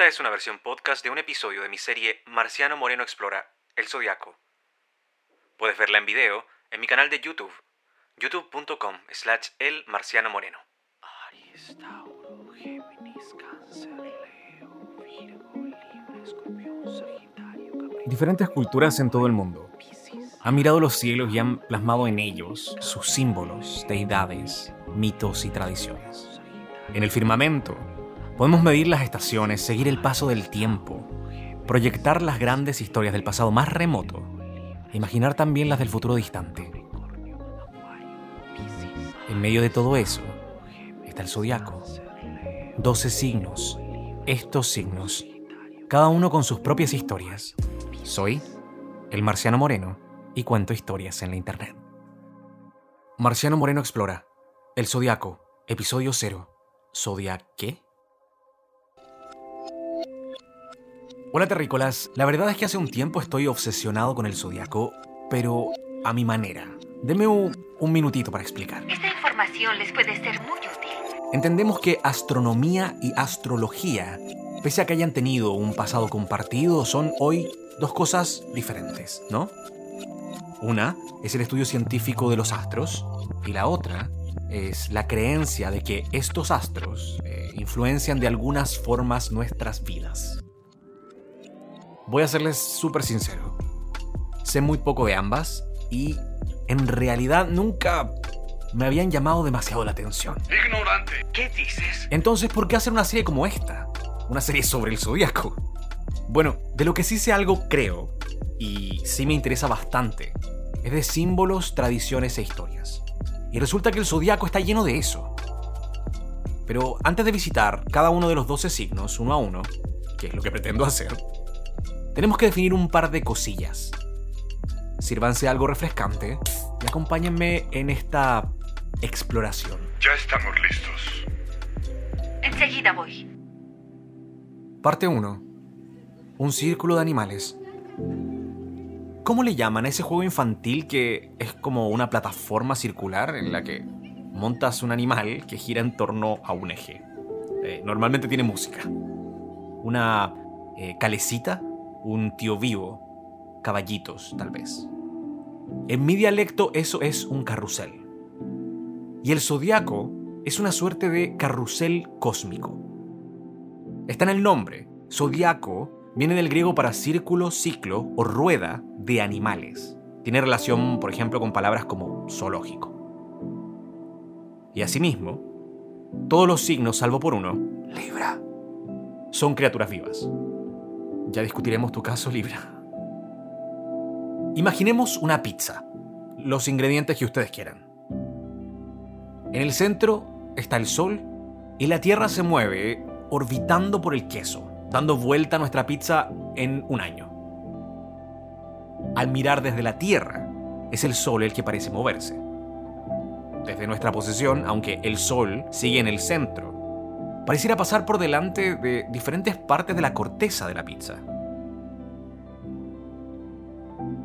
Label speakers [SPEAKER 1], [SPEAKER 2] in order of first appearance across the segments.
[SPEAKER 1] Esta es una versión podcast de un episodio de mi serie Marciano Moreno Explora El Zodiaco. Puedes verla en video en mi canal de YouTube, youtube.com slash el marciano moreno.
[SPEAKER 2] Diferentes culturas en todo el mundo han mirado los cielos y han plasmado en ellos sus símbolos, deidades, mitos y tradiciones. En el firmamento podemos medir las estaciones, seguir el paso del tiempo, proyectar las grandes historias del pasado más remoto e imaginar también las del futuro distante. En medio de todo eso está el zodiaco. 12 signos, estos signos, cada uno con sus propias historias. Soy el Marciano Moreno y cuento historias en la internet. Marciano Moreno explora El Zodiaco, episodio 0. ¿Zodiac qué? Hola terrícolas, la verdad es que hace un tiempo estoy obsesionado con el zodiaco, pero a mi manera. Deme un, un minutito para explicar.
[SPEAKER 3] Esta información les puede ser muy útil.
[SPEAKER 2] Entendemos que astronomía y astrología, pese a que hayan tenido un pasado compartido, son hoy dos cosas diferentes, ¿no? Una es el estudio científico de los astros y la otra es la creencia de que estos astros eh, influencian de algunas formas nuestras vidas. Voy a serles súper sincero. Sé muy poco de ambas y en realidad nunca me habían llamado demasiado la atención.
[SPEAKER 4] Ignorante. ¿Qué dices?
[SPEAKER 2] Entonces, ¿por qué hacer una serie como esta? Una serie sobre el zodiaco. Bueno, de lo que sí sé algo creo, y sí me interesa bastante, es de símbolos, tradiciones e historias. Y resulta que el zodiaco está lleno de eso. Pero antes de visitar cada uno de los 12 signos uno a uno, que es lo que pretendo hacer, tenemos que definir un par de cosillas. Sírvanse algo refrescante y acompáñenme en esta exploración.
[SPEAKER 4] Ya estamos listos.
[SPEAKER 3] Enseguida voy.
[SPEAKER 2] Parte 1. Un círculo de animales. ¿Cómo le llaman a ese juego infantil que es como una plataforma circular en la que montas un animal que gira en torno a un eje? Eh, normalmente tiene música. Una eh, calecita, un tío vivo, caballitos tal vez. En mi dialecto eso es un carrusel. Y el zodiaco es una suerte de carrusel cósmico. Está en el nombre. Zodiaco viene del griego para círculo, ciclo o rueda de animales. Tiene relación, por ejemplo, con palabras como zoológico. Y asimismo, todos los signos, salvo por uno, Libra, son criaturas vivas. Ya discutiremos tu caso, Libra. Imaginemos una pizza, los ingredientes que ustedes quieran. En el centro está el sol y la Tierra se mueve orbitando por el queso, dando vuelta a nuestra pizza en un año. Al mirar desde la Tierra, es el Sol el que parece moverse. Desde nuestra posición, aunque el Sol sigue en el centro, pareciera pasar por delante de diferentes partes de la corteza de la pizza.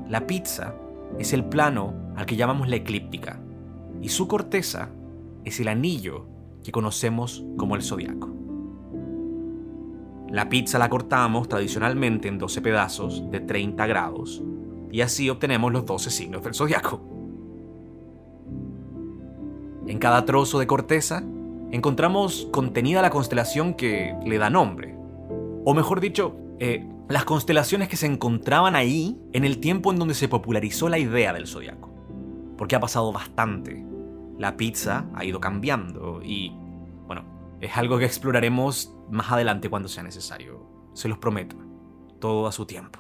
[SPEAKER 2] La pizza es el plano al que llamamos la eclíptica, y su corteza es el anillo que conocemos como el zodiaco. La pizza la cortamos tradicionalmente en 12 pedazos de 30 grados y así obtenemos los 12 signos del zodiaco. En cada trozo de corteza encontramos contenida la constelación que le da nombre. O mejor dicho, eh, las constelaciones que se encontraban ahí en el tiempo en donde se popularizó la idea del zodiaco. Porque ha pasado bastante. La pizza ha ido cambiando y, bueno, es algo que exploraremos más adelante cuando sea necesario. Se los prometo. Todo a su tiempo.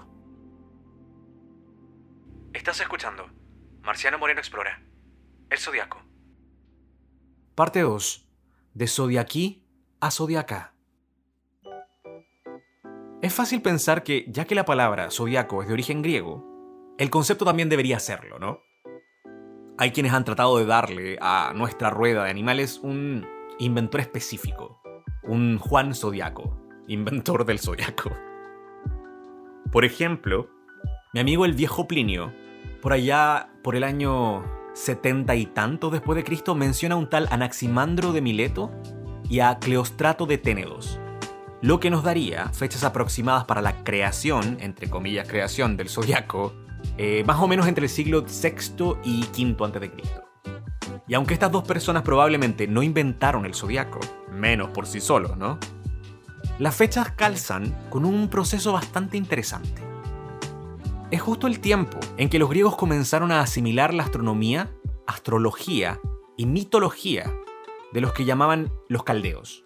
[SPEAKER 1] Estás escuchando Marciano Moreno Explora El Zodiaco.
[SPEAKER 2] Parte 2. De Zodiaquí a Zodiacá. Es fácil pensar que, ya que la palabra zodiaco es de origen griego, el concepto también debería serlo, ¿no? Hay quienes han tratado de darle a nuestra rueda de animales un inventor específico, un Juan Zodiaco, inventor del zodiaco. Por ejemplo, mi amigo el viejo Plinio, por allá por el año setenta y tanto después de Cristo, menciona un tal Anaximandro de Mileto y a Cleostrato de Ténedos, lo que nos daría fechas aproximadas para la creación, entre comillas creación, del zodiaco, eh, más o menos entre el siglo VI y V a.C. Y aunque estas dos personas probablemente no inventaron el zodiaco, menos por sí solos, ¿no? Las fechas calzan con un proceso bastante interesante. Es justo el tiempo en que los griegos comenzaron a asimilar la astronomía, astrología y mitología de los que llamaban los caldeos.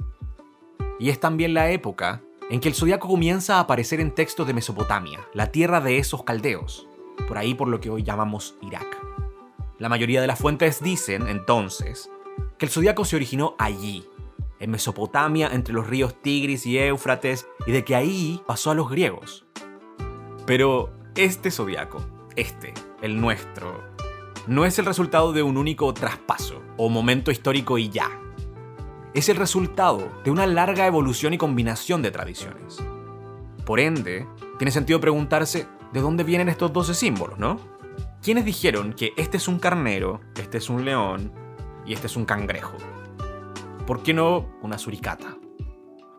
[SPEAKER 2] Y es también la época en que el zodiaco comienza a aparecer en textos de Mesopotamia, la tierra de esos caldeos, por ahí por lo que hoy llamamos Irak. La mayoría de las fuentes dicen, entonces, que el zodiaco se originó allí, en Mesopotamia, entre los ríos Tigris y Éufrates, y de que ahí pasó a los griegos. Pero este zodiaco, este, el nuestro, no es el resultado de un único traspaso o momento histórico y ya. Es el resultado de una larga evolución y combinación de tradiciones. Por ende, tiene sentido preguntarse de dónde vienen estos 12 símbolos, ¿no? ¿Quiénes dijeron que este es un carnero, este es un león y este es un cangrejo? ¿Por qué no una suricata?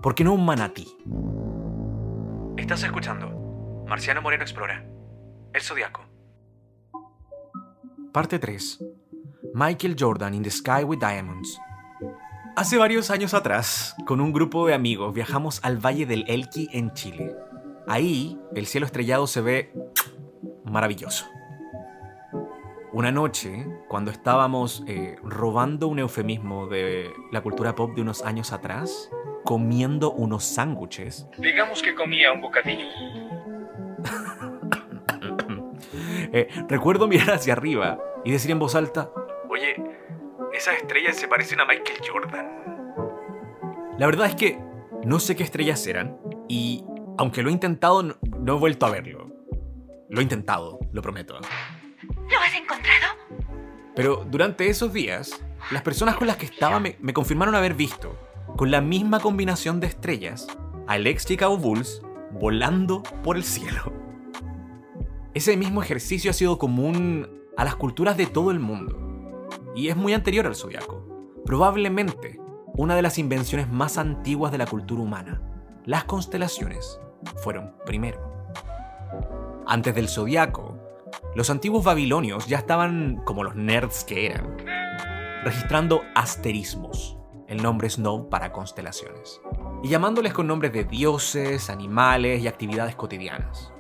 [SPEAKER 2] ¿Por qué no un manatí?
[SPEAKER 1] Estás escuchando Marciano Moreno Explora, El Zodiaco.
[SPEAKER 2] Parte 3. Michael Jordan in the Sky with Diamonds. Hace varios años atrás, con un grupo de amigos, viajamos al Valle del Elqui en Chile. Ahí, el cielo estrellado se ve maravilloso. Una noche, cuando estábamos eh, robando un eufemismo de la cultura pop de unos años atrás, comiendo unos sándwiches.
[SPEAKER 4] Digamos que comía un bocadillo.
[SPEAKER 2] Eh, recuerdo mirar hacia arriba y decir en voz alta,
[SPEAKER 1] Oye, esas estrellas se parecen a Michael Jordan.
[SPEAKER 2] la verdad es que no sé qué estrellas eran y aunque lo he intentado, no, no he vuelto a verlo. Lo he intentado, lo prometo.
[SPEAKER 3] ¿Lo has encontrado?
[SPEAKER 2] Pero durante esos días, las personas con las que estaba me, me confirmaron haber visto, con la misma combinación de estrellas, al ex Chicago Bulls volando por el cielo. Ese mismo ejercicio ha sido común a las culturas de todo el mundo, y es muy anterior al zodiaco. Probablemente una de las invenciones más antiguas de la cultura humana. Las constelaciones fueron primero. Antes del zodiaco, los antiguos babilonios ya estaban, como los nerds que eran, registrando asterismos, el nombre snow para constelaciones, y llamándoles con nombres de dioses, animales y actividades cotidianas.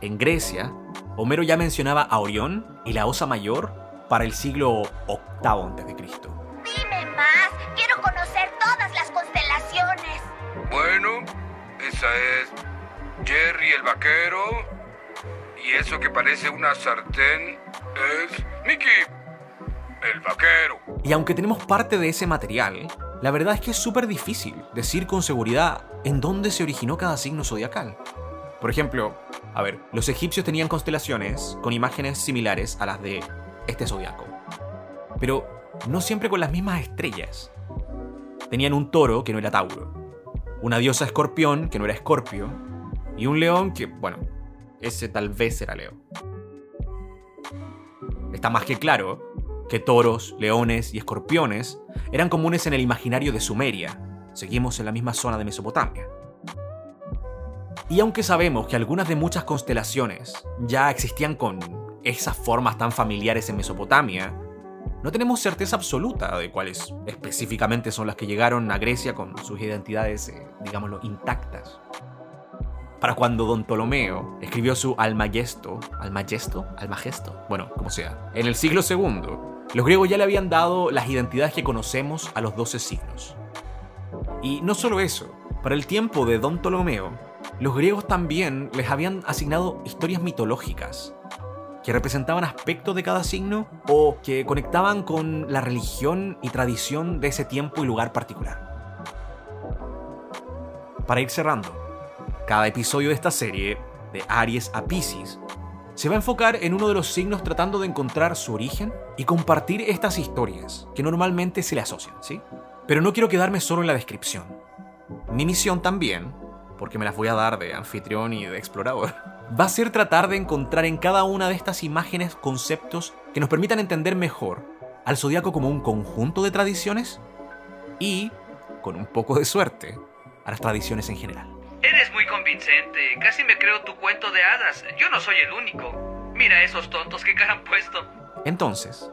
[SPEAKER 2] En Grecia, Homero ya mencionaba a Orión y la Osa Mayor para el siglo VIII a.C.
[SPEAKER 5] Dime más, quiero conocer todas las constelaciones.
[SPEAKER 4] Bueno, esa es Jerry el vaquero. Y eso que parece una sartén es Mickey el vaquero.
[SPEAKER 2] Y aunque tenemos parte de ese material, la verdad es que es súper difícil decir con seguridad en dónde se originó cada signo zodiacal. Por ejemplo, a ver, los egipcios tenían constelaciones con imágenes similares a las de este zodiaco. Pero no siempre con las mismas estrellas. Tenían un toro que no era Tauro, una diosa escorpión que no era Escorpio, y un león que, bueno, ese tal vez era Leo. Está más que claro que toros, leones y escorpiones eran comunes en el imaginario de Sumeria. Seguimos en la misma zona de Mesopotamia. Y aunque sabemos que algunas de muchas constelaciones ya existían con esas formas tan familiares en Mesopotamia, no tenemos certeza absoluta de cuáles específicamente son las que llegaron a Grecia con sus identidades, eh, digámoslo, intactas. Para cuando Don Ptolomeo escribió su Almagesto, Almagesto, Almagesto, bueno, como sea, en el siglo II, los griegos ya le habían dado las identidades que conocemos a los 12 signos. Y no solo eso, para el tiempo de Don Ptolomeo, los griegos también les habían asignado historias mitológicas que representaban aspectos de cada signo o que conectaban con la religión y tradición de ese tiempo y lugar particular. Para ir cerrando, cada episodio de esta serie, de Aries a Pisces, se va a enfocar en uno de los signos tratando de encontrar su origen y compartir estas historias que normalmente se le asocian, ¿sí? Pero no quiero quedarme solo en la descripción. Mi misión también, porque me las voy a dar de anfitrión y de explorador, va a ser tratar de encontrar en cada una de estas imágenes conceptos que nos permitan entender mejor al zodiaco como un conjunto de tradiciones y, con un poco de suerte, a las tradiciones en general.
[SPEAKER 6] Eres muy convincente. Casi me creo tu cuento de hadas. Yo no soy el único. Mira esos tontos que cara han puesto.
[SPEAKER 2] Entonces,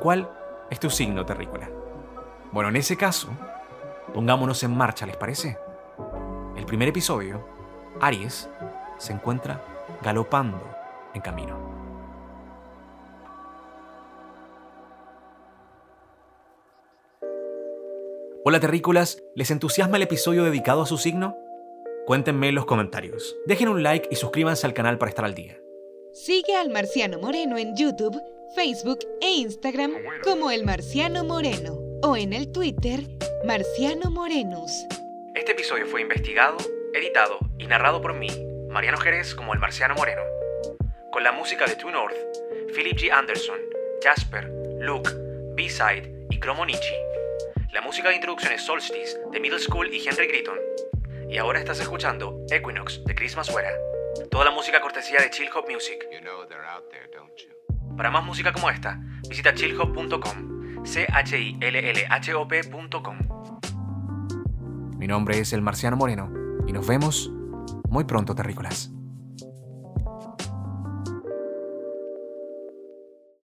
[SPEAKER 2] ¿cuál es tu signo terrícola? Bueno, en ese caso, pongámonos en marcha, ¿les parece? El primer episodio, Aries se encuentra galopando en camino. Hola terrícolas, ¿les entusiasma el episodio dedicado a su signo? Cuéntenme en los comentarios. Dejen un like y suscríbanse al canal para estar al día.
[SPEAKER 7] Sigue al Marciano Moreno en YouTube, Facebook e Instagram como El Marciano Moreno o en el Twitter Marciano Morenus.
[SPEAKER 1] Este episodio fue investigado, editado y narrado por mí, Mariano Jerez como el Marciano Moreno, con la música de True North, Philip G. Anderson, Jasper, Luke, B-Side y Cromonichi. La música de introducción es Solstice de Middle School y Henry Gritton. Y ahora estás escuchando Equinox de Chris Masuera. Toda la música cortesía de Chill Hop Music. Para más música como esta, visita chillhop.com, c
[SPEAKER 2] Mi nombre es el Marciano Moreno y nos vemos muy pronto, terrícolas.